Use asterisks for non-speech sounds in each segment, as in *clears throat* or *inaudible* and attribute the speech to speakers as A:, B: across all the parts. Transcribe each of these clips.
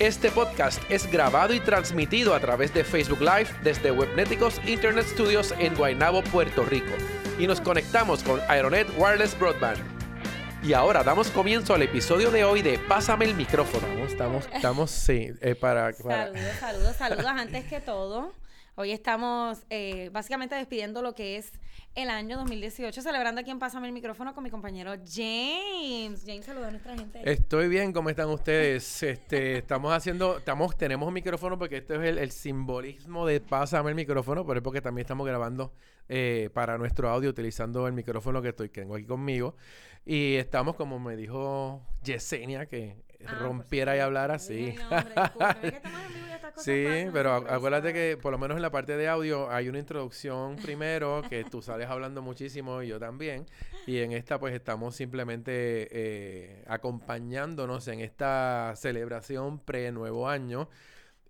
A: Este podcast es grabado y transmitido a través de Facebook Live desde Webneticos Internet Studios en Guaynabo, Puerto Rico. Y nos conectamos con Aeronet Wireless Broadband. Y ahora damos comienzo al episodio de hoy de Pásame el micrófono.
B: Estamos, estamos, sí, eh, para,
C: Saludos, saludos, saludos. Antes que todo, hoy estamos eh, básicamente despidiendo lo que es el año 2018, celebrando aquí en Pásame el micrófono con mi compañero James. James, saluda a nuestra gente.
B: Estoy bien, ¿cómo están ustedes? Este, estamos haciendo, estamos, tenemos un micrófono porque este es el, simbolismo de Pásame el micrófono, pero es porque también estamos grabando eh, para nuestro audio utilizando el micrófono que estoy que tengo aquí conmigo. Y estamos, como me dijo Yesenia, que ah, rompiera y hablara así. *laughs* sí, pero acuérdate que por lo menos en la parte de audio hay una introducción primero, que tú sales hablando muchísimo y yo también. Y en esta pues estamos simplemente eh, acompañándonos en esta celebración pre-nuevo año.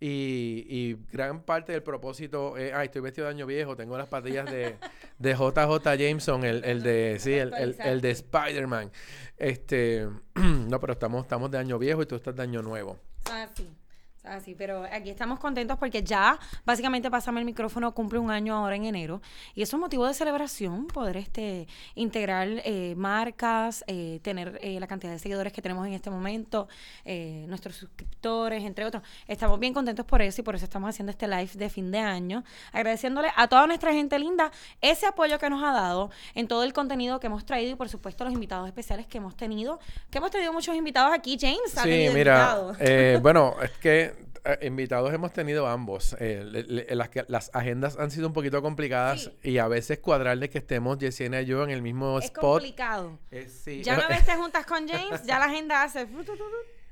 B: Y, gran parte del propósito es, ay, estoy vestido de año viejo, tengo las patillas de, de JJ Jameson, el, el de, sí, el, el, de Spider-Man. Este, *clears throat* no, pero estamos, estamos de año viejo y tú estás de año nuevo.
C: Ah, sí. Ah, sí, pero aquí estamos contentos porque ya básicamente Pásame el micrófono cumple un año ahora en enero y eso es motivo de celebración, poder este integrar eh, marcas, eh, tener eh, la cantidad de seguidores que tenemos en este momento, nuestros suscriptores, entre otros. Estamos bien contentos por eso y por eso estamos haciendo este live de fin de año, agradeciéndole a toda nuestra gente linda ese apoyo que nos ha dado en todo el contenido que hemos traído y por supuesto los invitados especiales que hemos tenido, que hemos tenido muchos invitados aquí, James.
B: Sí, mira, bueno, es que eh, invitados hemos tenido ambos. Eh, las, las agendas han sido un poquito complicadas y a veces cuadrarle que estemos Yesenia y yo en el mismo
C: es
B: spot.
C: complicado. Ya una *laughs* vez te juntas con James, ya la agenda hace...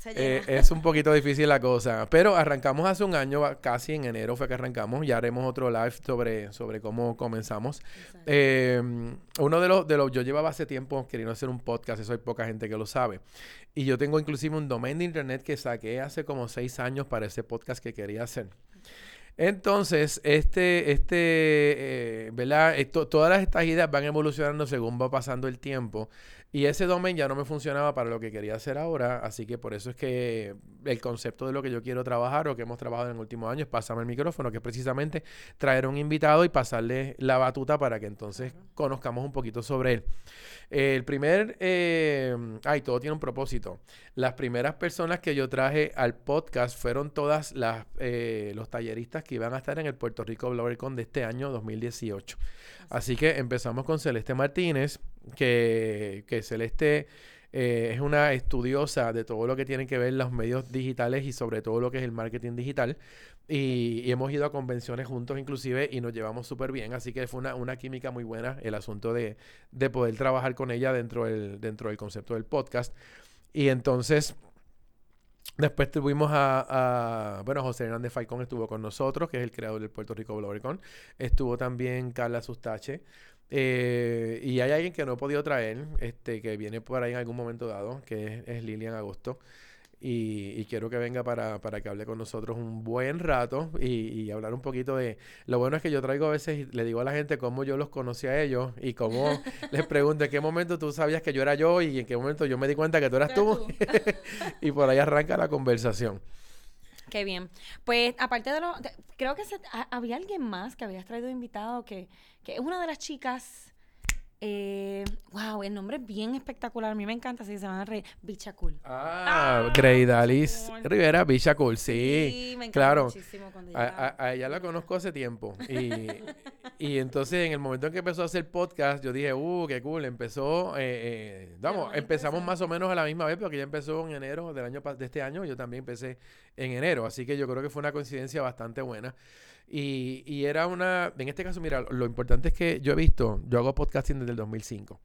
B: Eh, es un poquito difícil la cosa. Pero arrancamos hace un año, casi en enero fue que arrancamos. Ya haremos otro live sobre, sobre cómo comenzamos. Em, uno de los, de los, yo llevaba hace tiempo queriendo hacer un podcast, eso hay poca gente que lo sabe. Y yo tengo inclusive un domain de internet que saqué hace como seis años para ese podcast que quería hacer. Entonces, este, este, eh, ¿verdad? todas las, estas ideas van evolucionando según va pasando el tiempo. Y ese domain ya no me funcionaba para lo que quería hacer ahora, así que por eso es que el concepto de lo que yo quiero trabajar o que hemos trabajado en el último año es pasarme el micrófono, que es precisamente traer un invitado y pasarle la batuta para que entonces conozcamos un poquito sobre él. el primer, eh, ay, todo tiene un propósito. Las primeras personas que yo traje al podcast fueron todas las, eh, los talleristas que iban a estar en el Puerto Rico BloggerCon de este año 2018. Así que empezamos con Celeste Martínez que, Celeste eh, es una estudiosa de todo lo que tiene que ver los medios digitales y sobre todo lo que es el marketing digital. Y, hemos ido a convenciones juntos inclusive y nos llevamos súper bien. Así que fue una, una, química muy buena el asunto de, de, poder trabajar con ella dentro del, dentro del concepto del podcast. Y entonces... Después tuvimos a, bueno, José Hernández Falcón estuvo con nosotros, que es el creador del Puerto Rico BloggerCon. Estuvo también Carla Sustache, eh, y hay alguien que no he podido traer, este, que viene por ahí en algún momento dado, que es, Lilian Agosto. Y, quiero que venga para, que hable con nosotros un buen rato y, hablar un poquito de... Lo bueno es que yo traigo a veces y le digo a la gente cómo yo los conocí a ellos y cómo *laughs* les pregunto en qué momento tú sabías que yo era yo y en qué momento yo me di cuenta que tú eras tú. *laughs* y por ahí arranca la conversación.
C: Qué bien. Pues aparte de lo... creo que había alguien más que habías traído invitado que que es una de las chicas. Eh, wow, el nombre es bien espectacular. A mí me encanta, así se llama Rey. Bicha Cool.
B: Ah, ah Dalis Rivera, Bicha Cool, sí. me encanta claro. muchísimo cuando a, a, ella la conozco hace tiempo. Y, y entonces, en el momento en que empezó a hacer podcast, yo dije, uh, qué cool. Empezó, eh, eh vamos, empezamos más o menos a la misma vez, porque ella empezó en enero del año de este año. Yo también empecé en enero. Así que yo creo que fue una coincidencia bastante buena. Y, y era una, en este caso, mira, lo importante es que yo he visto, yo hago podcasting desde el 2005.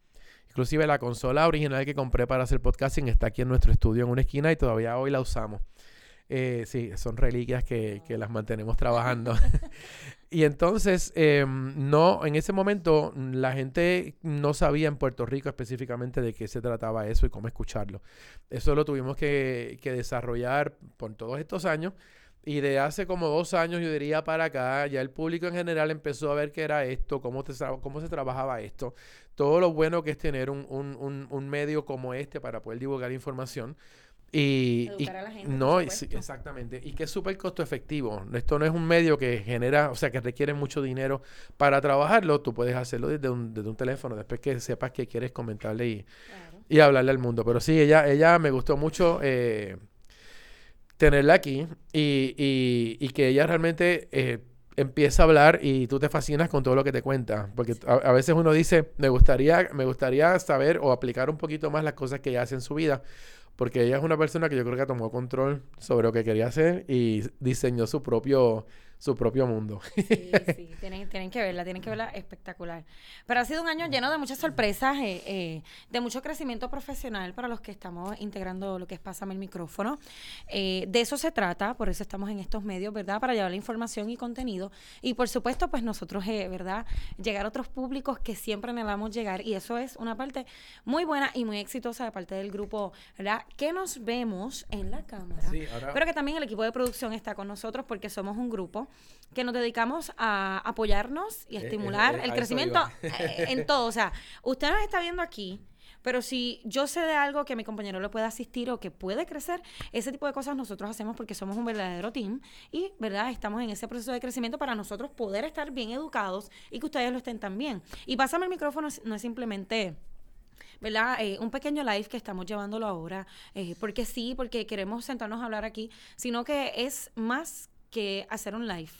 B: Inclusive la consola original que compré para hacer podcasting está aquí en nuestro estudio en una esquina y todavía hoy la usamos. Eh, sí, son reliquias que, que las mantenemos trabajando. *laughs* y entonces, em, no, en ese momento la gente no sabía en Puerto Rico específicamente de qué se trataba eso y cómo escucharlo. Eso lo tuvimos que, que desarrollar por todos estos años. Y de hace como dos años, yo diría para acá, ya el público en general empezó a ver qué era esto, cómo, te, cómo se trabajaba esto, todo lo bueno que es tener un, un, un, medio como este para poder divulgar información. Y,
C: Educar a la gente,
B: no, exactamente. Y que es súper costo efectivo. Esto no es un medio que genera, o sea, que requiere mucho dinero para trabajarlo. Tú puedes hacerlo desde un, desde un teléfono, después que sepas que quieres comentarle y, y hablarle al mundo. Pero sí, ella, ella me gustó mucho. Eh, tenerla aquí y, y, que ella realmente eh, empieza a hablar y tú te fascinas con todo lo que te cuenta. Porque a, veces uno dice, me gustaría, me gustaría saber o aplicar un poquito más las cosas que ella hace en su vida. Porque ella es una persona que yo creo que tomó control sobre lo que quería hacer y diseñó su propio su propio mundo.
C: Sí, sí, *laughs* tienen, tienen, que verla, tienen que verla espectacular. Pero ha sido un año lleno de muchas sorpresas, eh, eh, de mucho crecimiento profesional para los que estamos integrando lo que es Pásame el micrófono. Eh, de eso se trata, por eso estamos en estos medios, ¿verdad? Para llevar la información y contenido. Y por supuesto, pues nosotros, ¿verdad? Llegar a otros públicos que siempre anhelamos llegar. Y eso es una parte muy buena y muy exitosa de parte del grupo, ¿verdad? Que nos vemos en la cámara. Sí, Pero que también el equipo de producción está con nosotros porque somos un grupo que nos dedicamos a apoyarnos y a eh, estimular eh, el crecimiento eh, en todo. O sea, usted nos está viendo aquí, pero si yo sé de algo que mi compañero le puede asistir o que puede crecer, ese tipo de cosas nosotros hacemos porque somos un verdadero team y, ¿verdad? Estamos en ese proceso de crecimiento para nosotros poder estar bien educados y que ustedes lo estén también. Y pásame el micrófono no es simplemente... ¿verdad? un pequeño live que estamos llevándolo ahora, porque sí, porque queremos sentarnos a hablar aquí, sino que es más que hacer un live.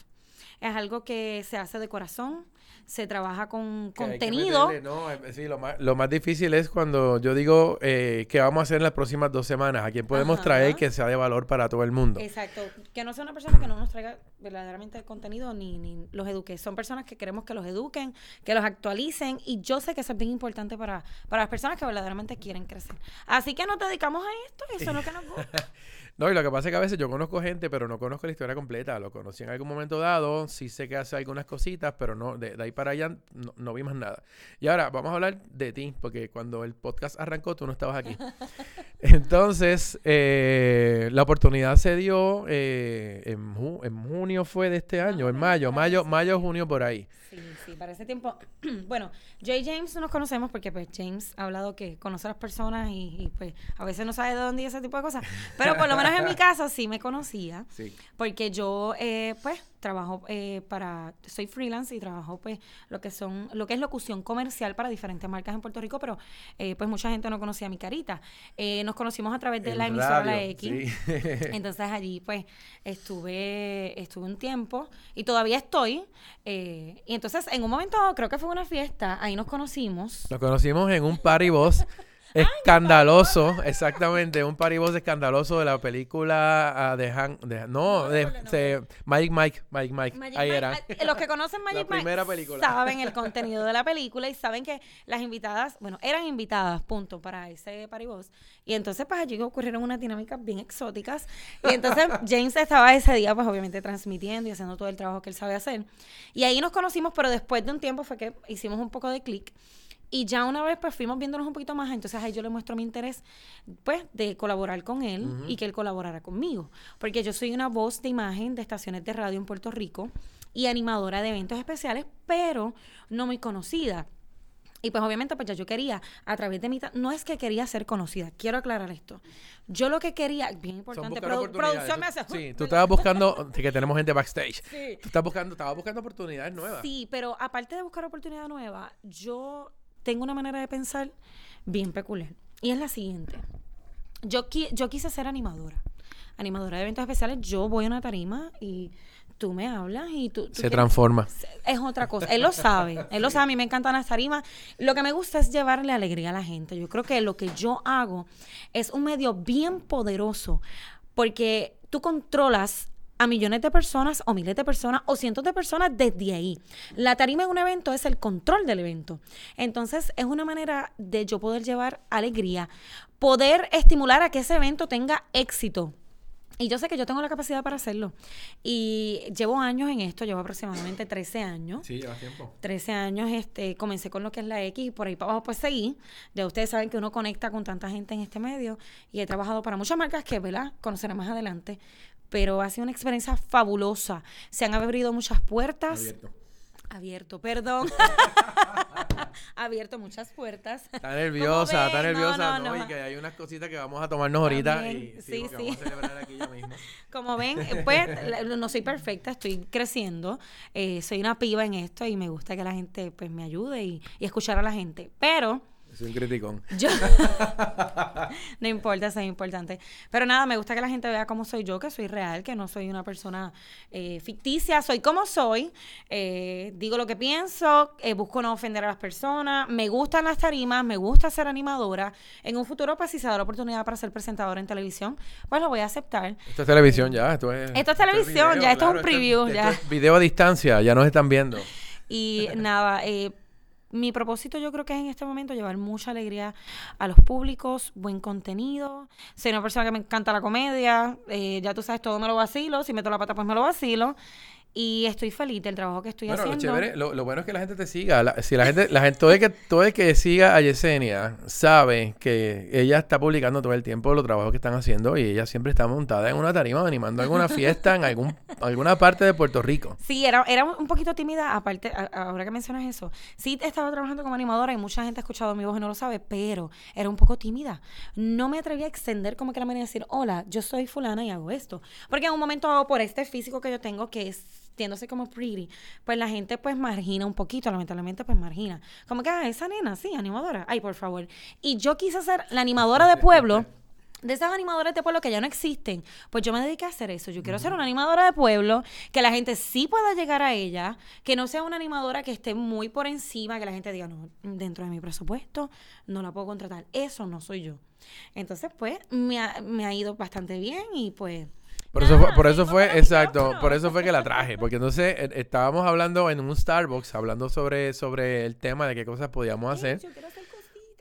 C: Es algo que se hace de corazón, se trabaja con contenido.
B: no, eh, sí, lo más, lo más difícil es cuando yo digo eh, que vamos a hacer en las próximas dos semanas, a quién podemos traer que sea de valor para todo el mundo.
C: Exacto, que no sea una persona que no nos traiga verdaderamente el contenido ni, ni los eduque. Son personas que queremos que los eduquen, que los actualicen y yo sé que eso es bien importante para, para las personas que verdaderamente quieren crecer. Así que nos dedicamos a esto y eso es lo que nos gusta. *laughs*
B: No, y lo que pasa es que a veces yo conozco gente, pero no conozco la historia completa. Lo conocí en algún momento dado, sí sé que hace algunas cositas, pero no de, ahí para allá no, no, vi más nada. Y ahora vamos a hablar de ti, porque cuando el podcast arrancó tú no estabas aquí. *laughs* Entonces, eh, la oportunidad se dio eh, en, en, junio fue de este año, en mayo, mayo, mayo, junio por ahí.
C: Sí, sí, para ese tiempo. *clears throat* bueno, yo y James nos conocemos porque pues James ha hablado que conoce a las personas y, pues a veces no sabe de dónde y ese tipo de cosas. Pero por lo menos en mi *laughs* caso sí me conocía. Sí. Porque yo eh, pues trabajo eh, para, soy freelance y trabajo pues lo que son, lo que es locución comercial para diferentes marcas en Puerto Rico, pero eh, pues mucha gente no conocía mi carita. Eh, nos conocimos a través de la emisora La X. *laughs* Entonces allí pues estuve, estuve un tiempo y todavía estoy. y entonces en un momento, creo que fue una fiesta, ahí nos conocimos.
B: Nos conocimos en un party boss escandaloso, exactamente, un paribos escandaloso de la película uh, de, Han, de, no, de, Mike Mike, Mike Mike, ahí era.
C: Eh, los que conocen Magic Mike saben el contenido de la película y saben que las invitadas, bueno, eran invitadas, punto, para ese paribos. Y entonces pues allí ocurrieron unas dinámicas bien exóticas y entonces James estaba ese día pues obviamente transmitiendo y haciendo todo el trabajo que él sabe hacer. Y ahí nos conocimos, pero después de un tiempo fue que hicimos un poco de clic y ya una vez pues fuimos viéndonos un poquito más, entonces ahí yo le muestro mi interés pues de colaborar con él y que él colaborara conmigo, porque yo soy una voz de imagen de estaciones de radio en Puerto Rico y animadora de eventos especiales, pero no muy conocida. Y pues obviamente pues ya yo quería, a través de mi... No es que quería ser conocida, quiero aclarar esto. Yo lo que quería, bien importante, producción me hace...
B: Sí, *laughs* tú estabas buscando, que tenemos gente backstage. Sí. Tú estás buscando, estabas buscando oportunidades nuevas.
C: Sí, pero aparte de buscar oportunidades nuevas, yo tengo una manera de pensar bien peculiar. Y es la siguiente. Yo, yo quise ser animadora. Animadora de eventos especiales. Yo voy a una tarima y tú me hablas y tú...
B: Se transforma.
C: Es otra cosa. Él lo sabe. Él lo sabe. A mí me encantan las tarimas. Lo que me gusta es llevarle alegría a la gente. Yo creo que lo que yo hago es un medio bien poderoso porque tú controlas a millones de personas o miles de personas o cientos de personas desde ahí. La tarima en un evento es el control del evento. Entonces es una manera de yo poder llevar alegría, poder estimular a que ese evento tenga éxito. Y yo sé que yo tengo la capacidad para hacerlo. Y llevo años en esto, llevo aproximadamente 13 años.
B: Sí, lleva tiempo.
C: 13 años, este, comencé con lo que es la X y por ahí para abajo pues seguí. Ya ustedes saben que uno conecta con tanta gente en este medio y he trabajado para muchas marcas que, ¿verdad? Conoceré más adelante. Pero ha sido una experiencia fabulosa. Se han abierto muchas puertas.
B: Abierto.
C: Abierto, perdón. *laughs* abierto muchas puertas.
B: Está nerviosa, está nerviosa.
C: no,
B: No,
C: no.
B: y que hay unas cositas que vamos a tomarnos ahorita.
C: También,
B: Y,
C: sí,
B: porque
C: sí.
B: Vamos a celebrar aquí ya mismo. *laughs*
C: Como ven, eh, pues no soy perfecta, estoy creciendo, eh, soy una piba en esto y me gusta que la gente pues me ayude y, y escuchar a la gente. Pero
B: Soy un criticón.
C: yo *laughs* no importa, eso es importante. Pero nada, me gusta que la gente vea cómo soy yo, que soy real, que no soy una persona eh, ficticia, soy como soy, eh, digo lo que pienso, eh, busco no ofender a las personas, me gustan las tarimas, me gusta ser animadora. En un futuro, pues si se da la oportunidad para ser presentadora en televisión, pues lo voy a aceptar.
B: Esto es televisión ya. Esto es,
C: Esto es televisión, ya, esto es un preview,
B: esto
C: ya.
B: es video a distancia, ya nos están viendo.
C: Y nada, eh, mi propósito yo creo que es en este momento llevar mucha alegría a los públicos, buen contenido. Soy una persona que me encanta la comedia, eh, ya tú sabes, todo me lo vacilo, si meto la pata pues me lo vacilo. Y estoy feliz del trabajo que estoy
B: Bueno, lo
C: haciendo.
B: chévere, lo, lo bueno es que la gente te siga. La- si la gente, la gente, todo el que, todo el que siga a Yesenia sabe que ella está publicando todo el tiempo los trabajos que están haciendo y ella siempre está montada en una tarima animando alguna fiesta en algún, alguna parte de Puerto Rico.
C: Sí, era, era un poquito tímida, aparte, a- ahora que mencionas eso. Sí, estaba trabajando como animadora y mucha gente ha escuchado mi voz y no lo sabe, pero era un poco tímida. No me atrevía a extender como que la manera de decir, hola, yo soy fulana y hago esto. Porque en un momento dado, por este físico que yo tengo, que es tiéndose como pretty, pues la gente pues margina un poquito, lamentablemente pues margina. Como que, ah, esa nena, sí, animadora. Ay, por favor. Y yo quise ser la animadora de pueblo de esas animadoras de pueblo que ya no existen, pues yo me dediqué a hacer eso. Yo quiero ser una animadora de pueblo, que la gente sí pueda llegar a ella, que no sea una animadora que esté muy por encima, que la gente diga, no, dentro de mi presupuesto no la puedo contratar. Eso no soy yo. Entonces, pues, me ha, me ha ido bastante bien y pues...
B: Por eso fue, por eso fue, exacto, por eso fue que la traje, porque entonces eh, estábamos hablando en un Starbucks, hablando sobre, sobre el tema de qué cosas podíamos hacer.
C: Yo quiero hacer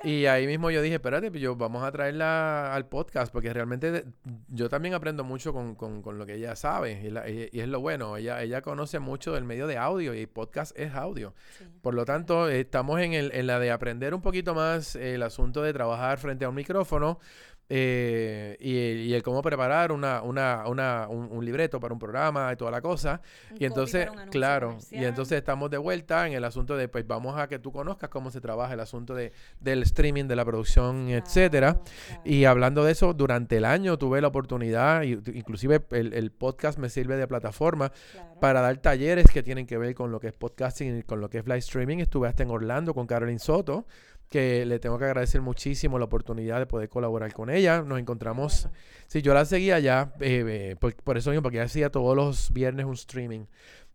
B: Y ahí mismo yo dije, espérate, pues yo vamos a traerla al podcast, porque realmente de- yo también aprendo mucho con, con- con lo que ella sabe, y, la- y- y es lo bueno, ella, ella conoce mucho del medio de audio, y podcast es audio.
C: Sí.
B: Por lo tanto, estamos en, el, en la de aprender un poquito más el asunto de trabajar frente a un micrófono eh, y, el- y el cómo preparar una, una, una- un, un libreto para un programa y toda la cosa.
C: Un
B: Y entonces, claro, y entonces estamos de vuelta en el asunto de, pues vamos a que tú conozcas cómo se trabaja el asunto de, del streaming, de la producción, etcétera.
C: Claro, claro.
B: Y hablando de eso, durante el año tuve la oportunidad, y inclusive el, el podcast me sirve de plataforma
C: Claro.
B: para dar talleres que tienen que ver con lo que es podcasting y con lo que es live streaming. Estuve hasta en Orlando con Caroline Soto, que le tengo que agradecer muchísimo la oportunidad de poder colaborar con ella. Nos encontramos,
C: Bueno.
B: sí, yo la seguía ya, eh, eh, por, por eso mismo, porque ella hacía todos los viernes un streaming.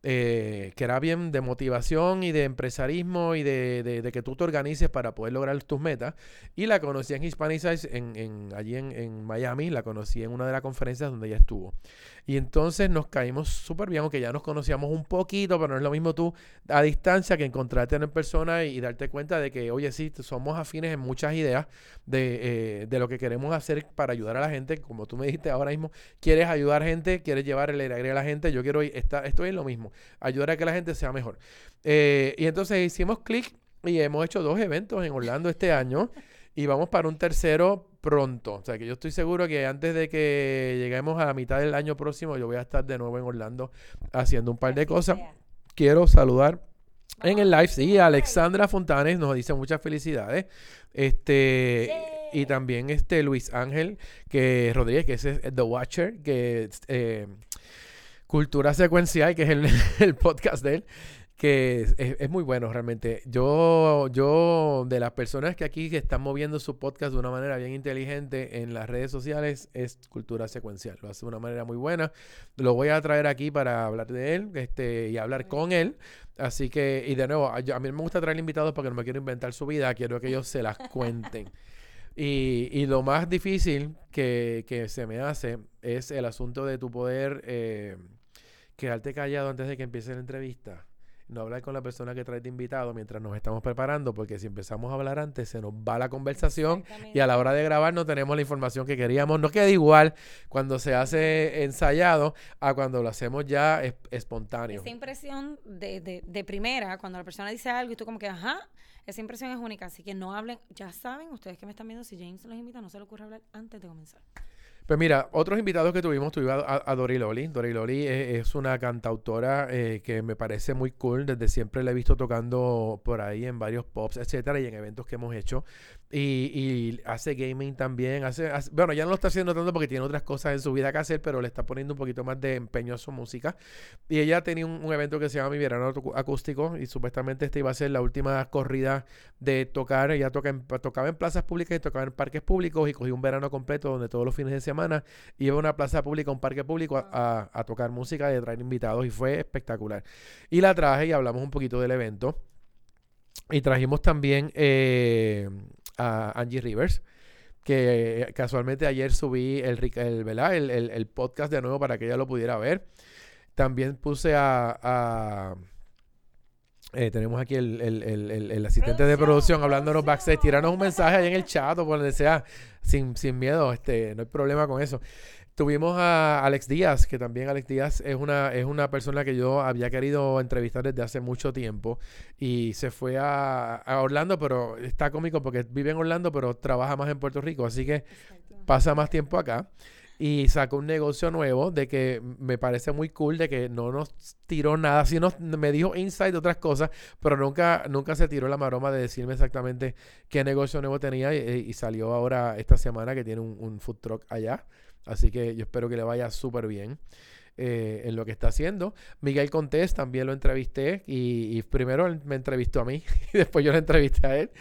B: eh, que era bien de motivación y de empresarismo y de, de- de que tú te organices para poder lograr tus metas. Y la conocí en Hispanicize, en, en, allí en, en Miami, la conocí en una de las conferencias donde ella estuvo. Y entonces nos caímos súper bien, aunque ya nos conocíamos un poquito, pero no es lo mismo tú a distancia que encontrarte en persona y, darte cuenta de que, oye, sí, somos afines en muchas ideas de, eh, de lo que queremos hacer para ayudar a la gente. Como tú me dijiste ahora mismo, quieres ayudar gente, quieres llevar el alegría a la gente. Yo quiero, estar, estoy en lo mismo, ayudar a que la gente sea mejor. Eh, y entonces hicimos clic y hemos hecho dos eventos en Orlando este año. Y vamos para un tercero pronto. O sea que yo estoy seguro que antes de que lleguemos a la mitad del año próximo, yo voy a estar de nuevo en Orlando haciendo un par de
C: Así
B: cosas.
C: sea.
B: Quiero saludar en el live, sí, a. Alexandra Fontanes nos dice muchas felicidades. Este, y también este Luis Ángel que Rodríguez, que ese es The Watcher, que eh, Cultura Secuencial, que es el, *laughs* el podcast de él, que es, es- muy bueno realmente. Yo, yo, de las personas que aquí que están moviendo su podcast de una manera bien inteligente en las redes sociales, es Cultura Secuencial. Lo hace de una manera muy buena. Lo voy a traer aquí para hablar de él este, y hablar con él. Así que, y de nuevo, a, yo- a mí me gusta traer invitados porque no me quiero inventar su vida, quiero que ellos se las cuenten. *laughs* Y, y lo más difícil que, que se me hace es el asunto de tu poder eh, quedarte callado antes de que empiece la entrevista. No hablar con la persona que trae de invitado mientras nos estamos preparando, porque si empezamos a hablar antes se nos va la conversación y a la hora de grabar no tenemos la información que queríamos. No queda igual cuando se hace ensayado a cuando lo hacemos ya espontáneo.
C: Esa impresión de, de, de primera, cuando la persona dice algo y tú como que, ajá, esa impresión es única. Así que no hablen, ya saben, ustedes que me están viendo, si James los invita, no se le ocurre hablar antes de comenzar.
B: Pues mira, otros invitados que tuvimos, tuvimos a, a Dori Loli. Dori Loli es, una cantautora eh, que me parece muy cool. Desde siempre la he visto tocando por ahí en varios pops, etcétera, y en eventos que hemos hecho. Y, hace gaming también. Hace, bueno, ya no lo está haciendo tanto porque tiene otras cosas en su vida que hacer, pero le está poniendo un poquito más de empeño a su música. Y ella tenía un, evento que se llama Mi Verano Acústico y supuestamente esta iba a ser la última corrida de tocar. Ella toca tocaba en plazas públicas y tocaba en parques públicos y cogí un verano completo donde todos los fines de semana iba a una plaza pública, un parque público a, tocar música y a traer invitados y fue espectacular. Y la traje y hablamos un poquito del evento. Y trajimos también... Eh, a Angie Rivers, que casualmente ayer subí el, el, el, podcast de nuevo para que ella lo pudiera ver. También puse a... Eh, tenemos aquí el, asistente de producción hablándonos backstage. Tiranos un mensaje ahí en el chat o por donde sea, sin, sin miedo, este, no hay problema con eso. Tuvimos a Alex Díaz, que también Alex Díaz es una, es una persona que yo había querido entrevistar desde hace mucho tiempo y se fue a, Orlando, pero está cómico porque vive en Orlando, pero trabaja más en Puerto Rico, así que pasa más tiempo acá. Y sacó un negocio nuevo de que me parece muy cool, de que no nos tiró nada, sino me dijo insight de otras cosas, pero nunca, nunca se tiró la maroma de decirme exactamente qué negocio nuevo tenía y, salió ahora esta semana que tiene un, un food truck allá. Así que yo espero que le vaya súper bien. Eh, en lo que está haciendo. Miguel Contés también lo entrevisté y, primero él me entrevistó a mí *laughs* y después yo lo entrevisté a él.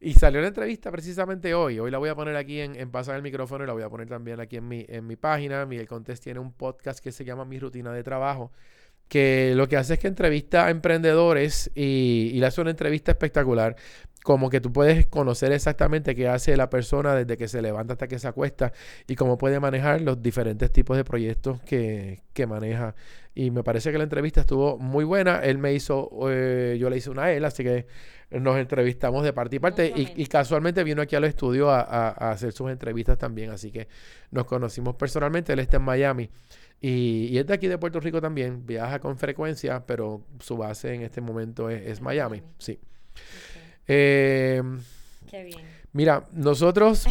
B: Y salió la entrevista precisamente hoy. Hoy la voy a poner aquí en, en pasar el micrófono y la voy a poner también aquí en mi, en mi página. Miguel Contés tiene un podcast que se llama Mi Rutina de Trabajo que lo que hace es que entrevista a emprendedores y, y, le hace una entrevista espectacular como que tú puedes conocer exactamente qué hace la persona desde que se levanta hasta que se acuesta y cómo puede manejar los diferentes tipos de proyectos que, que maneja. Y me parece que la entrevista estuvo muy buena. Él me hizo, eh, yo le hice una a él, así que nos entrevistamos de parte y parte. Y, casualmente vino aquí al estudio a, a, hacer sus entrevistas también, así que nos conocimos personalmente. Él está en Miami. Y, y, es de aquí de Puerto Rico también, viaja con frecuencia, pero su base en este momento es, Miami, sí. Eh, Qué bien. Mira, nosotros,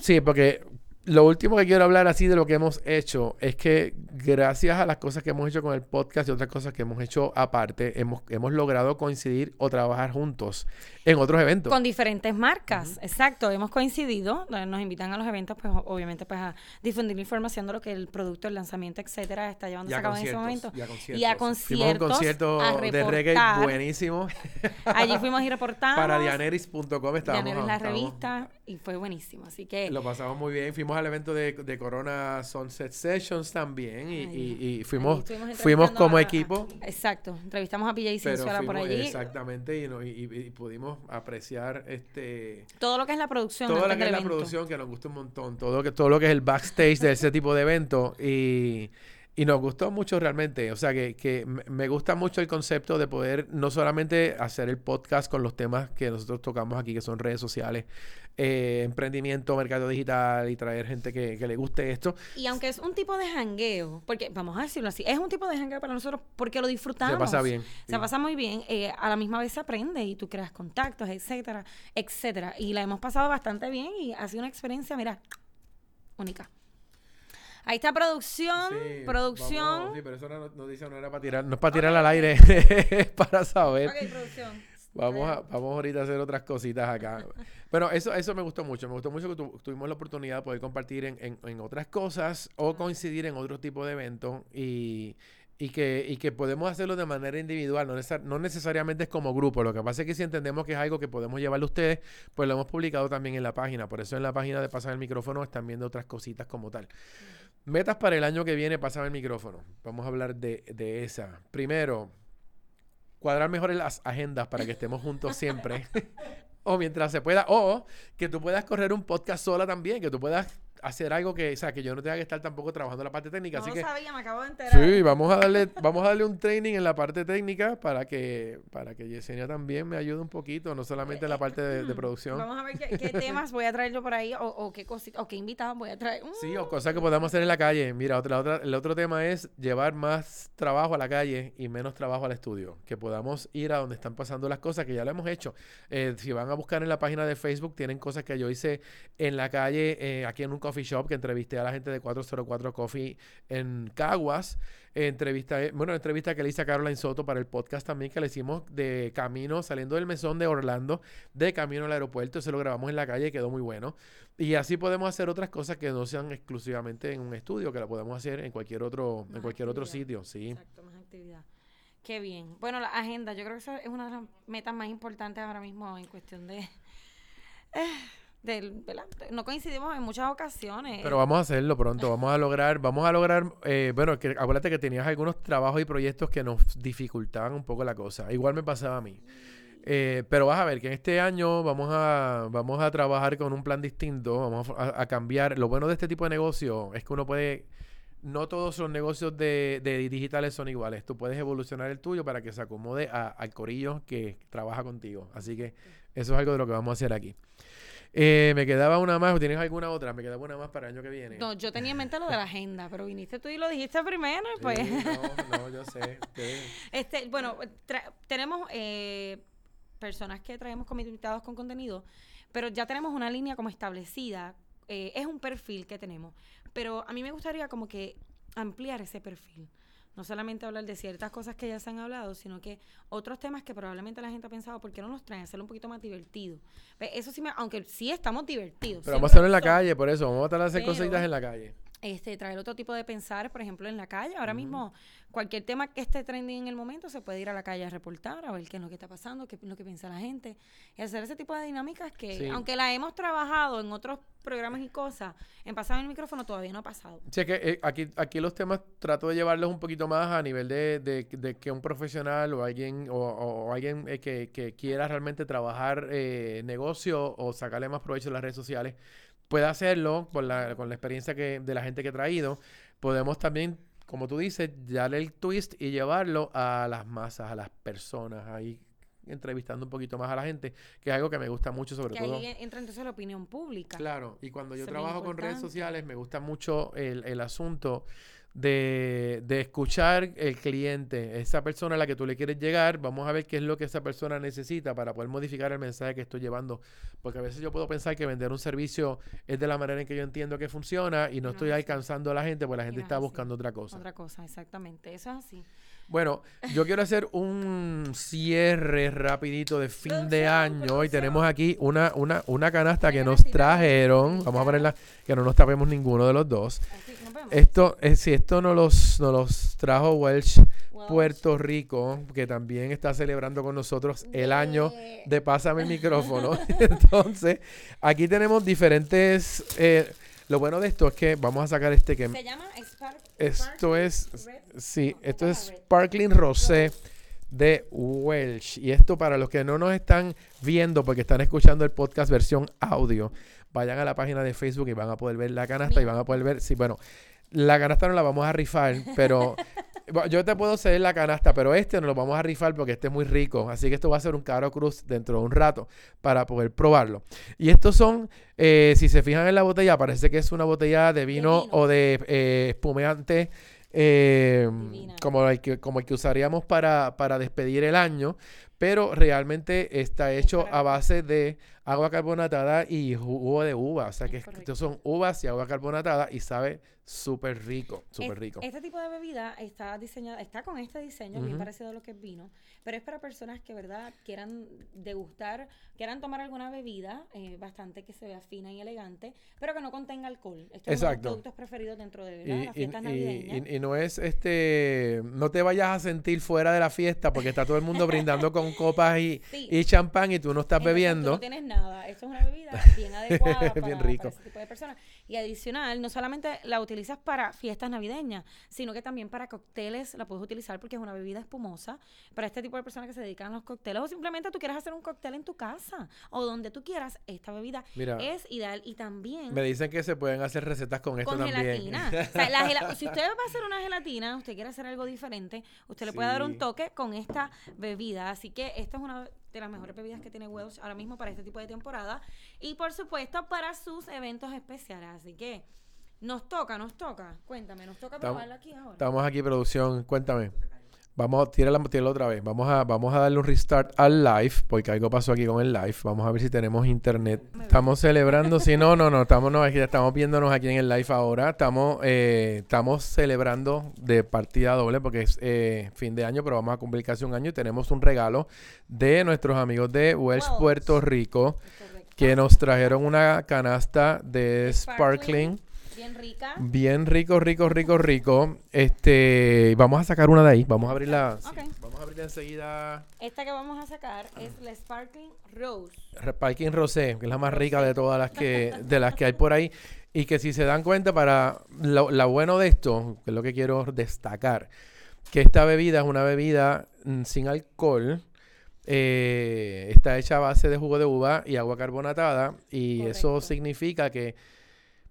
B: sí, porque lo último que quiero hablar así de lo que hemos hecho es que gracias a las cosas que hemos hecho con el podcast y otras cosas que hemos hecho aparte, hemos, hemos logrado coincidir o trabajar juntos en otros eventos.
C: Con diferentes marcas, exacto. Hemos coincidido, nos invitan a los eventos, pues obviamente pues a difundir la información de lo que el producto, el lanzamiento, etcétera, está llevando a cabo en ese momento. Y a conciertos. Y a concierto
B: de reggae buenísimo.
C: Allí fuimos y reportamos.
B: Para dianeris.com estábamos.
C: Dianeris la revista y fue buenísimo, así que...
B: Lo pasamos muy bien. Fuimos al evento de, de Corona Sunset Sessions también y, y, fuimos, fuimos como equipo.
C: Exacto. Entrevistamos a PJ Sensuala por allí.
B: Exactamente y, pudimos apreciar este...
C: Todo lo que es la producción.
B: Todo lo que es la producción que nos gusta un montón. Todo, que, todo lo que es el backstage de ese tipo de evento y... Y nos gustó mucho realmente. O sea, que, que, me gusta mucho el concepto de poder no solamente hacer el podcast con los temas que nosotros tocamos aquí, que son redes sociales, eh, emprendimiento, mercado digital y traer gente que, le guste esto.
C: Y aunque es un tipo de jangueo, porque vamos a decirlo así, es un tipo de jangueo para nosotros porque lo disfrutamos. Se
B: pasa bien.
C: Se pasa muy bien. Eh, a la misma vez se aprende y tú creas contactos, etcétera, etcétera. Y la hemos pasado bastante bien y ha sido una experiencia, mira, única. Ahí está producción, producción.
B: sí, pero eso no, era para tirar, no es para tirar al aire, *laughs* es para saber. Ok, producción. Vamos, a, vamos ahorita a hacer otras cositas acá. *laughs* bueno, eso, eso me gustó mucho. Me gustó mucho que tuvimos la oportunidad de poder compartir en, en, otras cosas o coincidir en otro tipo de eventos y, y, que, y que podemos hacerlo de manera individual, no, no necesariamente es como grupo. Lo que pasa es que si entendemos que es algo que podemos llevarle a ustedes, pues lo hemos publicado también en la página. Por eso en la página de Pasar el Micrófono están viendo otras cositas como tal. Metas para el año que viene, Pasar el Micrófono. Vamos a hablar de, de esa. Primero, cuadrar mejor en las agendas para que estemos juntos siempre. *laughs* o mientras se pueda. O que tú puedas correr un podcast sola también, que tú puedas hacer algo que, o sea, que yo no tenga que estar tampoco trabajando la parte técnica.
C: No
B: así
C: lo
B: que
C: sabía, me acabo de enterar.
B: Sí, vamos a darle, vamos a darle un training en la parte técnica para que, para que Yesenia también me ayude un poquito, no solamente en la parte de, de producción.
C: Vamos a ver qué, qué temas voy a traer yo por ahí o, o qué cositas, o qué invitados voy a traer. Mm, *laughs*
B: Sí, o cosas que podamos hacer en la calle. Mira, otra, otra, el otro tema es llevar más trabajo a la calle y menos trabajo al estudio. Que podamos ir a donde están pasando las cosas, que ya lo hemos hecho. Eh, si van a buscar en la página de Facebook, tienen cosas que yo hice en la calle, eh, aquí en un coffee shop, que entrevisté a la gente de 404 Coffee en Caguas. Entrevista, eh, bueno, entrevista que le hice a Caroline Soto para el podcast también que le hicimos de camino, saliendo del mesón de Orlando, de camino al aeropuerto. Se lo grabamos en la calle y quedó muy bueno. Y así podemos hacer otras cosas que no sean exclusivamente en un estudio, que la podemos hacer en cualquier otro, en cualquier otro sitio. Sí.
C: Exacto, más actividad. Qué bien. Bueno, la agenda, yo creo que eso es una de las metas más importantes ahora mismo en cuestión de... eh, del, ¿verdad? No coincidimos en muchas ocasiones.
B: Pero vamos a hacerlo pronto, vamos a lograr, vamos a lograr, eh, bueno, que acuérdate que tenías algunos trabajos y proyectos que nos dificultaban un poco la cosa. Igual me pasaba a mí. Eh, pero vas a ver que en este año vamos a, vamos a trabajar con un plan distinto, vamos a, cambiar. Lo bueno de este tipo de negocio es que uno puede, no todos los negocios de, digitales son iguales. Tú puedes evolucionar el tuyo para que se acomode al corillo que trabaja contigo. Así que eso es algo de lo que vamos a hacer aquí. Eh, me quedaba una más, ¿tienes alguna otra? Me quedaba una más para el año que viene.
C: No, yo tenía en mente lo de la agenda, pero viniste tú y lo dijiste primero, y pues...
B: Sí, no, no, *laughs* yo sé. sí.
C: Este, bueno, tra- tenemos eh, personas que traemos como invitados con contenido, pero ya tenemos una línea como establecida. eh, es un perfil que tenemos, pero a mí me gustaría como que ampliar ese perfil. No solamente hablar de ciertas cosas que ya se han hablado, sino que otros temas que probablemente la gente ha pensado, ¿por qué no los traen? Hacerlo un poquito más divertido. Ve, Eso sí me, aunque sí estamos divertidos.
B: Pero vamos a hacerlo en la calle, por eso. Vamos a tratar de hacer
C: Pero-
B: cositas en la calle.
C: Este, traer otro tipo de pensar, por ejemplo, en la calle. Ahora
B: Ujú.
C: mismo, cualquier tema que esté trending en el momento, se puede ir a la calle a reportar, a ver qué es lo que está pasando, qué es lo que piensa la gente, y hacer ese tipo de dinámicas que,
B: Sí.
C: aunque la hemos trabajado en otros programas y cosas, en pasar el micrófono todavía no ha pasado.
B: Sí, es que eh, aquí, aquí los temas trato de llevarlos un poquito más a nivel de, de- de que un profesional o alguien o, o alguien eh, que, que quiera realmente trabajar eh, negocio o sacarle más provecho a las redes sociales pueda hacerlo con la, con la experiencia que, de la gente que he traído. Podemos también, como tú dices, darle el twist y llevarlo a las masas, a las personas, ahí entrevistando un poquito más a la gente, que es algo que me gusta mucho sobre
C: Que
B: todo.
C: ahí entra entonces la opinión pública.
B: Claro, y cuando yo
C: Eso
B: trabajo con redes sociales me gusta mucho el, el asunto de, de escuchar el cliente, esa persona a la que tú le quieres llegar, vamos a ver qué es lo que esa persona necesita para poder modificar el mensaje que estoy llevando, porque a veces yo puedo pensar que vender un servicio es de la manera en que yo entiendo que funciona y no
C: no
B: estoy
C: es
B: alcanzando a la gente, porque la gente
C: no
B: está
C: así.
B: buscando otra cosa.
C: Otra cosa, exactamente. Eso es así.
B: Bueno, yo quiero hacer un cierre rapidito de fin de año y tenemos aquí una, una, una canasta que nos trajeron. Vamos a ponerla, que no nos tapemos ninguno de los dos. Esto, eh, si esto nos los, nos los trajo Welsh. Puerto Rico, que también está celebrando con nosotros el año
C: De-
B: de Pásame el micrófono. *laughs* Entonces, aquí tenemos diferentes... eh, lo bueno de esto es que vamos a sacar este que...
C: Se llama Spark.
B: Esto es, sí, esto
C: ¿cómo
B: es? Sparkling Rosé de Welsh. Y esto para los que no nos están viendo porque están escuchando el podcast versión audio, vayan a la página de Facebook y van a poder ver la canasta y van a poder ver, sí, bueno, la canasta no la vamos a rifar, pero *laughs* yo te puedo ceder la canasta, pero este no lo vamos a rifar porque este es muy rico. Así que esto va a ser un caro cruz dentro de un rato para poder probarlo. Y estos son, eh, si se fijan en la botella, parece que es una botella de vino,
C: vino.
B: o de eh, espumante. eh, como, el que, como el que usaríamos para, para despedir el año, pero realmente está hecho a base de agua carbonatada y jugo de uva. O sea
C: Es
B: que estos son uvas y agua carbonatada y sabe súper rico,
C: Es-
B: súper rico.
C: Este tipo de bebida está diseñada, está con este diseño, bien
B: Ujú.
C: parecido a lo que es vino, pero es para personas que, ¿verdad?, quieran degustar, quieran tomar alguna bebida eh, bastante que se vea fina y elegante, pero que no contenga alcohol. Estos son
B: Exacto.
C: los productos preferidos dentro de ¿verdad?
B: Y,
C: las fiestas
B: y-
C: navideñas.
B: y- y no es este, no te vayas a sentir fuera de la fiesta porque está todo el mundo brindando con copas y,
C: Sí.
B: y champán y tú no estás
C: Entonces, tú
B: bebiendo.
C: no tienes nada. Esto es una bebida bien *laughs* adecuada
B: Bien
C: para,
B: rico.
C: para ese tipo de personas. Y adicional, no solamente la utilizas para fiestas navideñas, sino que también para cócteles la puedes utilizar porque es una bebida espumosa. Para este tipo de personas que se dedican a los cócteles o simplemente tú quieres hacer un cóctel en tu casa o donde tú quieras, esta bebida es ideal. Y también...
B: Me dicen que se pueden hacer recetas con esto con
C: gelatina. o sea, *laughs* si usted va a hacer una gelatina, usted quiere hacer algo diferente, usted le puede dar un toque con esta bebida. Así que esta es una de las mejores bebidas que tiene Welsh ahora mismo para este tipo de temporada. Y por supuesto para sus eventos especiales. Así que nos toca, nos toca. Cuéntame, nos toca probarla aquí ahora.
B: Estamos aquí, producción. Cuéntame. Vamos, tírala, tírala otra vez. Vamos a, vamos a darle un restart al live, porque algo pasó aquí con el live. Vamos a ver si tenemos internet. Estamos celebrando, si no, no, no, estamos, no, estamos viéndonos aquí en el live ahora. Estamos, eh, estamos celebrando de partida doble, porque es eh, fin de año, pero vamos a cumplir casi un año y tenemos un regalo de nuestros amigos de Welsh, Puerto Rico, que nos trajeron una canasta de sparkling
C: Bien rica.
B: Bien rico, rico, rico, rico. Este, vamos a sacar una de ahí. Vamos a abrirla. vamos a abrirla enseguida.
C: Esta que vamos a sacar es la Sparkling Rose.
B: Sparkling Rosé, que es la más rica de todas las que, *laughs* de las que hay por ahí. Y que si se dan cuenta, para lo, bueno de esto, que es lo que quiero destacar, que esta bebida es una bebida mm, sin alcohol. Eh, está hecha a base de jugo de uva y agua carbonatada. Y eso significa que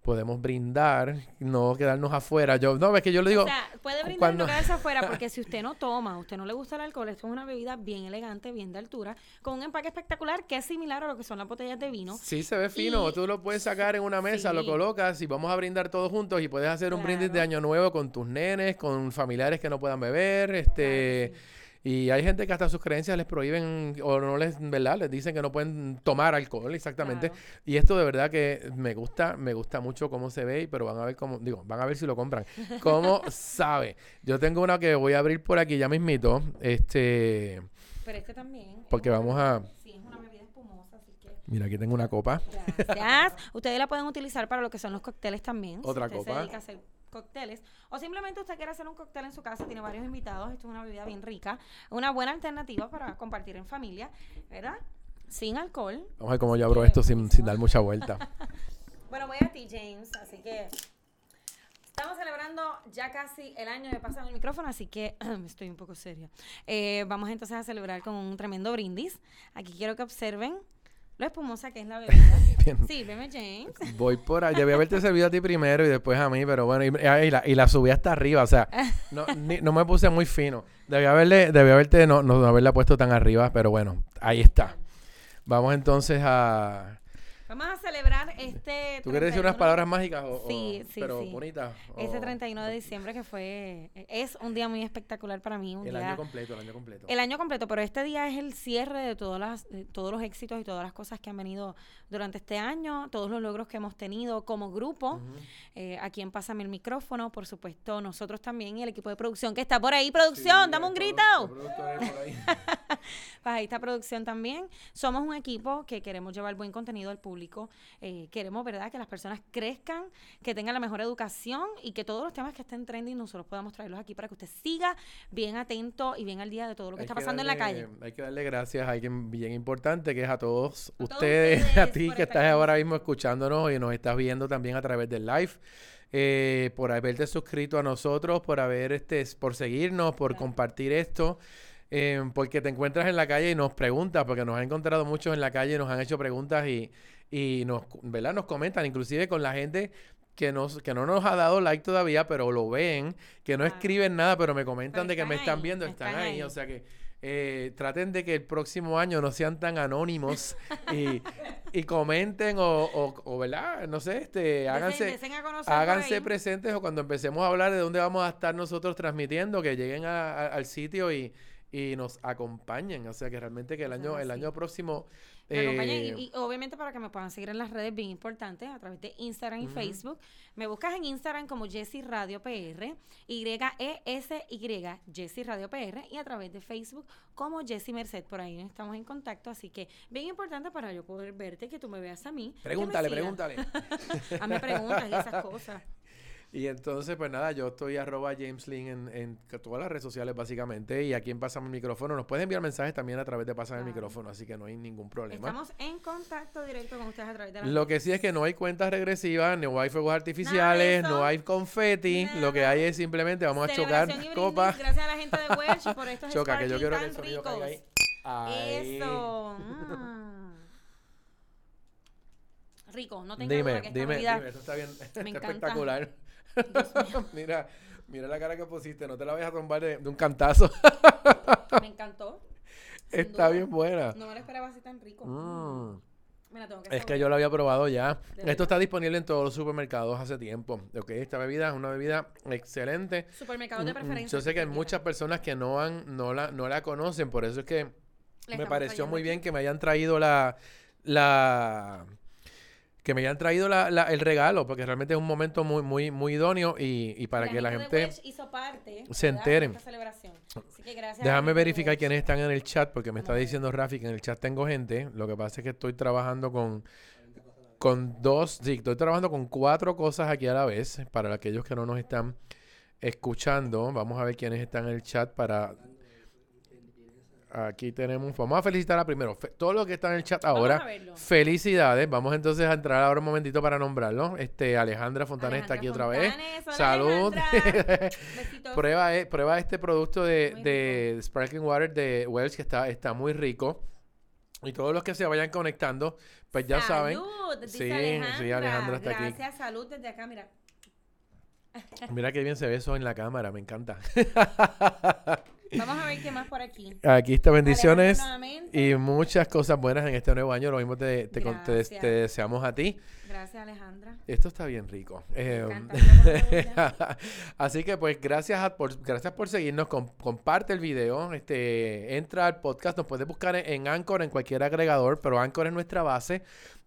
B: podemos brindar, no quedarnos afuera. Yo, no, es que yo le digo. O
C: sea, puede brindar no quedarse *laughs* afuera, porque si usted no toma, usted no le gusta el alcohol, esto es una bebida bien elegante, bien de altura, con un empaque espectacular que es similar a lo que son las botellas de vino.
B: Sí, se ve fino. Tú lo puedes sacar en una mesa, lo colocas y vamos a brindar todos juntos y puedes hacer un brindis de año nuevo con tus nenes, con familiares que no puedan beber, este. Y hay gente que hasta sus creencias les prohíben o no les, ¿verdad? Les dicen que no pueden tomar alcohol, exactamente. Y esto de verdad que me gusta, me gusta mucho cómo se ve, pero van a ver cómo, digo, van a ver si lo compran. *laughs* ¿Cómo sabe? Yo tengo una que voy a abrir por aquí ya mismito, este...
C: Pero este también.
B: Porque vamos a...
C: Sí, es una bebida espumosa, así que...
B: Mira, aquí tengo una copa.
C: Gracias. Ustedes la pueden utilizar para lo que son los cócteles también.
B: Otra copa
C: cócteles o simplemente usted quiere hacer un cóctel en su casa, tiene varios invitados, esto es una bebida bien rica, una buena alternativa para compartir en familia, ¿verdad? Sin alcohol.
B: Vamos a ver cómo yo abro esto sin, sin dar mucha vuelta. *laughs*
C: bueno, voy a ti, James, así que Estamos celebrando ya casi el año de pasar el micrófono, así que *clears throat* estoy un poco seria. Eh, vamos entonces a celebrar con un tremendo brindis. Aquí quiero que observen lo espumosa que es la bebida. *laughs* Sí, veme James.
B: Voy por ahí. Debí haberte servido a ti primero y después a mí, pero bueno, y, la, y la subí hasta arriba. O sea, no, *laughs* no me puse muy fino. Debí haberle, debí haberte, no, no haberla puesto tan arriba, pero bueno, ahí está. Vamos entonces a
C: Vamos a celebrar este.
B: ¿Tú quieres decir unas palabras mágicas o,
C: sí, sí,
B: pero bonitas?
C: Ese 31 de diciembre que fue. Es un día muy espectacular para mí.
B: el año completo, el año completo.
C: El año completo, pero este día es el cierre de, todas las, todos los éxitos y todas las cosas que han venido durante este año, todos los logros que hemos tenido como grupo. Eh, aquí en Pásame el micrófono, por supuesto, nosotros también y el equipo de producción que está por ahí. ¡Producción! ¡Dame un grito! ahí. *laughs* pues ahí está producción también. Somos un equipo que queremos llevar buen contenido al público eh, queremos, ¿verdad?, que las personas crezcan, que tengan la mejor educación y que todos los temas que estén trending nosotros podamos traerlos aquí para que usted siga bien atento y bien al día de todo lo que está pasando en la calle.
B: Hay que darle gracias a alguien bien importante, que es a todos, ustedes, *laughs* a ti que estás ahora mismo escuchándonos y nos estás viendo también a través del live. Eh, por haberte suscrito a nosotros, por haber este, por seguirnos, por compartir esto. Eh, porque te encuentras en la calle y nos preguntas, porque nos han encontrado muchos en la calle, nos han hecho preguntas y, y nos, ¿verdad? nos comentan, inclusive con la gente que, nos, que no nos ha dado like todavía, pero lo ven, que no escriben nada, pero me comentan de que me están viendo, están, ahí. O sea que eh, traten de que el próximo año no sean tan anónimos y, y comenten o, o, ¿verdad? No sé, este, háganse, háganse presentes o cuando empecemos a hablar de dónde vamos a estar nosotros transmitiendo, que lleguen al sitio y, y nos acompañen. O sea que realmente que el año, el año próximo
C: eh, y, obviamente para que me puedan seguir en las redes bien importantes, a través de Instagram y Facebook. Me buscas en Instagram como Jessy Radio PR, Y-E-S-Y, Jessy Radio PR, y a través de Facebook como Jessy Merced. Por ahí estamos en contacto, así que bien importante para yo poder verte, que tú me veas a mí.
B: Pregúntale, pregúntale. *laughs*
C: Hazme preguntas y esas cosas.
B: Y entonces, pues nada, yo estoy arroba James Lin en, en todas las redes sociales básicamente. Y aquí en Pásame el Micrófono nos puedes enviar mensajes también a través de Pásame el. Micrófono, así que no hay ningún problema.
C: Estamos en contacto directo con ustedes a través de la
B: Lo que sí es que no hay cuentas regresivas, no hay fuegos artificiales, no hay confeti. Lo que hay es simplemente vamos a chocar copas.
C: Gracias a la gente de Welch por *laughs* estos
B: Choca, que yo quiero que el sonido caiga ahí. Ahí.
C: Eso. mm. *laughs* Rico, no tengo
B: Dime,
C: duda que
B: dime, dime, esto está bien, *laughs* está
C: encanta.
B: espectacular. *laughs* mira, mira la cara que pusiste, no te la vayas a tomar de, de un cantazo. *laughs*
C: Me encantó.
B: está
C: duda.
B: bien buena.
C: No me lo esperaba así tan rico.
B: Mm.
C: Mira, tengo que
B: Es que yo lo había probado ya.
C: ¿De
B: Esto está disponible en todos los supermercados hace tiempo. Ok, esta bebida es una bebida excelente.
C: Supermercados de
B: Mm, mm,
C: preferencia.
B: Yo sé que hay muchas personas que no han, no la, no la conocen, por eso es que me pareció muy bien que me hayan traído la, la que me hayan traído la, la- el regalo, porque realmente es un momento muy, muy, muy idóneo y, y para que la gente
C: hizo parte,
B: se enteren.
C: celebración. Así que gracias
B: Déjame verificar quiénes están en el chat, porque me está diciendo Rafi que en el chat tengo gente. Lo que pasa es que estoy trabajando con, con dos, sí, estoy trabajando con cuatro cosas aquí a la vez. Para aquellos que no nos están escuchando, vamos a ver quiénes están en el chat para... Aquí tenemos, vamos a felicitar a primero, fe- todo lo que está en el chat
C: Vamos
B: ahora.
C: a verlo.
B: Felicidades, vamos entonces a entrar ahora un momentito para nombrarlo. Este Alejandra Fontanes está aquí
C: Alejandra
B: otra vez.
C: Hola,
B: Salud.
C: Alejandra. *laughs*
B: Prueba, e- prueba este producto de, de Sparkling Water de Wells que está, está muy rico. Y todos los que se vayan conectando, pues ya saben.
C: Salud, dice
B: Sí, sí,
C: Alejandra.
B: Alejandra está aquí.
C: Gracias, salud desde acá, mira.
B: Mira qué bien se ve eso en la cámara, me encanta. *laughs*
C: Vamos a ver qué más por aquí.
B: Aquí está, bendiciones y muchas cosas buenas en este nuevo año. Lo mismo te, te, con- te-
C: Gracias.
B: te deseamos a ti.
C: Gracias, Alejandra.
B: Esto está bien rico. Eh, *laughs* Así que pues gracias a- por, gracias por seguirnos. com- comparte el video. Este, entra al podcast. Nos puedes buscar en, en Anchor, en cualquier agregador, pero Anchor es nuestra base.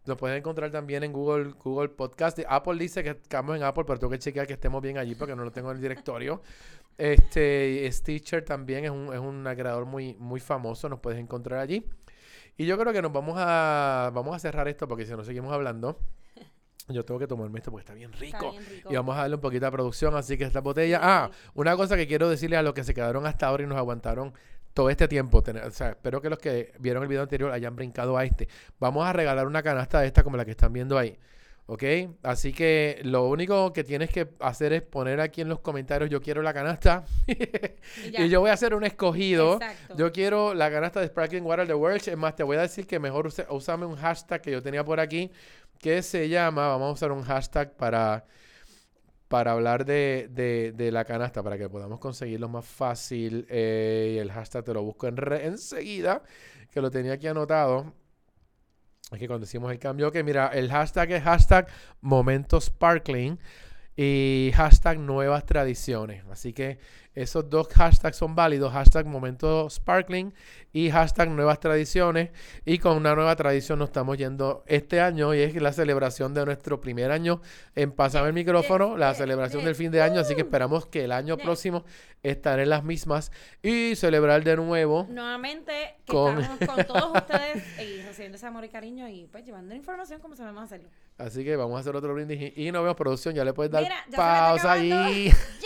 B: Nos puedes encontrar también en Google, Google Podcast. Apple dice que estamos en Apple, pero tengo que chequear que estemos bien allí porque no lo tengo en el directorio. Este, Stitcher también es un, es un agregador muy, muy famoso. Nos puedes encontrar allí. Y yo creo que nos vamos a, vamos a cerrar esto porque si no seguimos hablando, yo tengo que tomarme esto porque está bien rico.
C: Está bien rico.
B: Y vamos a darle un poquito de producción, así que esta botella. Ah, una cosa que quiero decirle a los que se quedaron hasta ahora y nos aguantaron todo este tiempo. tener- o sea, espero que los que vieron el video anterior hayan brincado a este. Vamos a regalar una canasta de esta como la que están viendo ahí. ¿Ok? Así que lo único que tienes que hacer es poner aquí en los comentarios yo quiero la canasta.
C: Y *laughs*
B: yo voy a hacer un escogido.
C: Exacto.
B: Yo quiero la canasta de Sparkling Water de Welch. Es más, te voy a decir que mejor use, úsame un hashtag que yo tenía por aquí que se llama, vamos a usar un hashtag para, para hablar de, de- la canasta, para que podamos conseguirlo más fácil. Eh, el hashtag te lo busco en re- enseguida, que lo tenía aquí anotado. Es que cuando hicimos el cambio, que mira, el hashtag es hashtag Momento Sparkling y hashtag Nuevas Tradiciones. Así que esos dos hashtags son válidos, hashtag Momento Sparkling y hashtag Nuevas Tradiciones. Y con una nueva tradición nos estamos yendo este año y es la celebración de nuestro primer año en Pásame el micrófono, la celebración del fin de año. Así que esperamos que el año próximo estaré en las mismas y celebrar de nuevo.
C: Nuevamente, que
B: Con-
C: estamos con *laughs* todos ustedes y recibiendo ese amor y cariño y pues llevando la información como sabemos hacerlo.
B: Así que vamos a hacer otro brindis y, y nos vemos producción. Ya le puedes dar
C: Mira,
B: pausa ahí. *laughs* *laughs*